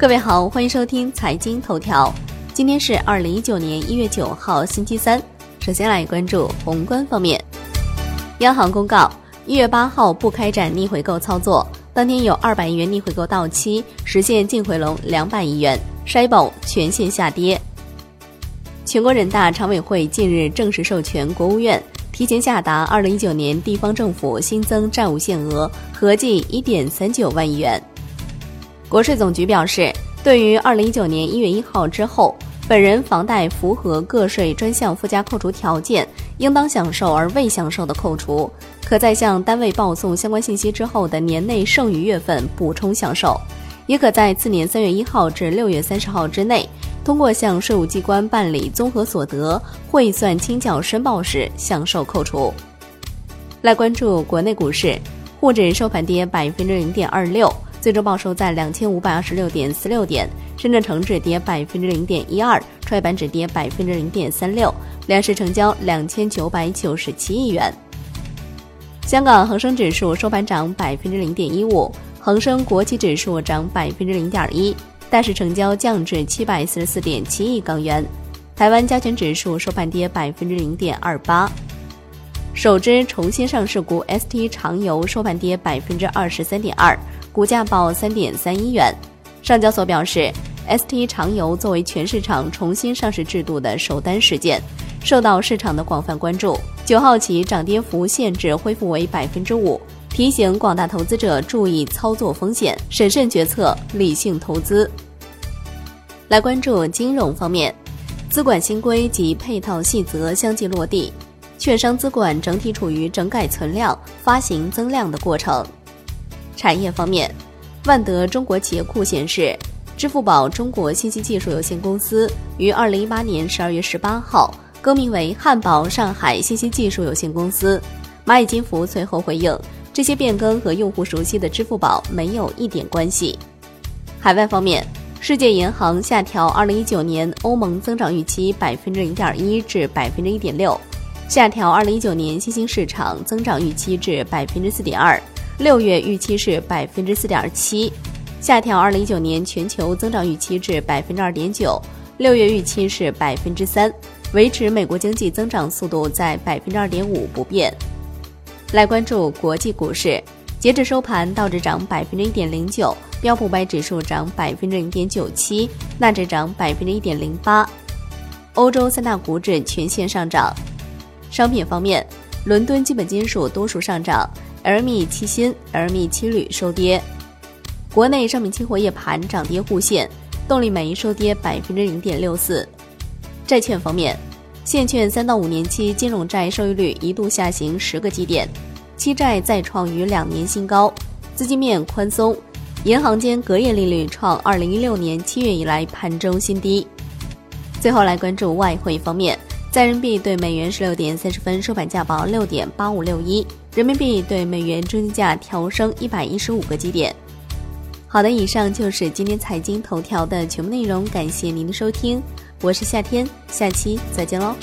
各位好，欢迎收听财经头条。今天是二零一九年一月九号，星期三。首先来关注宏观方面。央行公告，一月八号不开展逆回购操作，当天有二百亿元逆回购到期，实现净回笼两百亿元。筛保全线下跌。全国人大常委会近日正式授权国务院提前下达二零一九年地方政府新增债务限额，合计一点三九万亿元。国税总局表示，对于二零一九年一月一号之后，本人房贷符合个税专项附加扣除条件，应当享受而未享受的扣除，可在向单位报送相关信息之后的年内剩余月份补充享受，也可在次年三月一号至六月三十号之内，通过向税务机关办理综合所得汇算清缴申报时享受扣除。来关注国内股市，沪指收盘跌百分之零点二六。最终报收在两千五百二十六点四六点，深圳成指跌百分之零点一二，创业板指跌百分之零点三六，两市成交两千九百九十七亿元。香港恒生指数收盘涨百分之零点一五，恒生国企指数涨百分之零点一，大市成交降至七百四十四点七亿港元。台湾加权指数收盘跌百分之零点二八，首支重新上市股 ST 长油收盘跌百分之二十三点二。股价报三点三一元。上交所表示，ST 长油作为全市场重新上市制度的首单事件，受到市场的广泛关注。九号起涨跌幅限制恢复为百分之五，提醒广大投资者注意操作风险，审慎决策，理性投资。来关注金融方面，资管新规及配套细则相继落地，券商资管整体处于整改存量、发行增量的过程。产业方面，万德中国企业库显示，支付宝中国信息技术有限公司于二零一八年十二月十八号更名为汉堡上海信息技术有限公司。蚂蚁金服随后回应，这些变更和用户熟悉的支付宝没有一点关系。海外方面，世界银行下调二零一九年欧盟增长预期百分之零点一至百分之一点六，下调二零一九年新兴市场增长预期至百分之四点二。六月预期是百分之四点七，下调二零一九年全球增长预期至百分之二点九，六月预期是百分之三，维持美国经济增长速度在百分之二点五不变。来关注国际股市，截至收盘，道指涨百分之一点零九，标普百指数涨百分之零点九七，纳指涨百分之一点零八，欧洲三大股指全线上涨。商品方面，伦敦基本金属多数上涨。LME 期锌、LME 期铝收跌，国内商品期货夜盘涨跌互现，动力煤收跌百分之零点六四。债券方面，现券三到五年期金融债收益率一度下行十个基点，期债再创逾两年新高，资金面宽松，银行间隔夜利率创二零一六年七月以来盘中新低。最后来关注外汇方面。在人民币对美元十六点三十分收盘价报六点八五六一，人民币对美元中间价调升一百一十五个基点。好的，以上就是今天财经头条的全部内容，感谢您的收听，我是夏天，下期再见喽。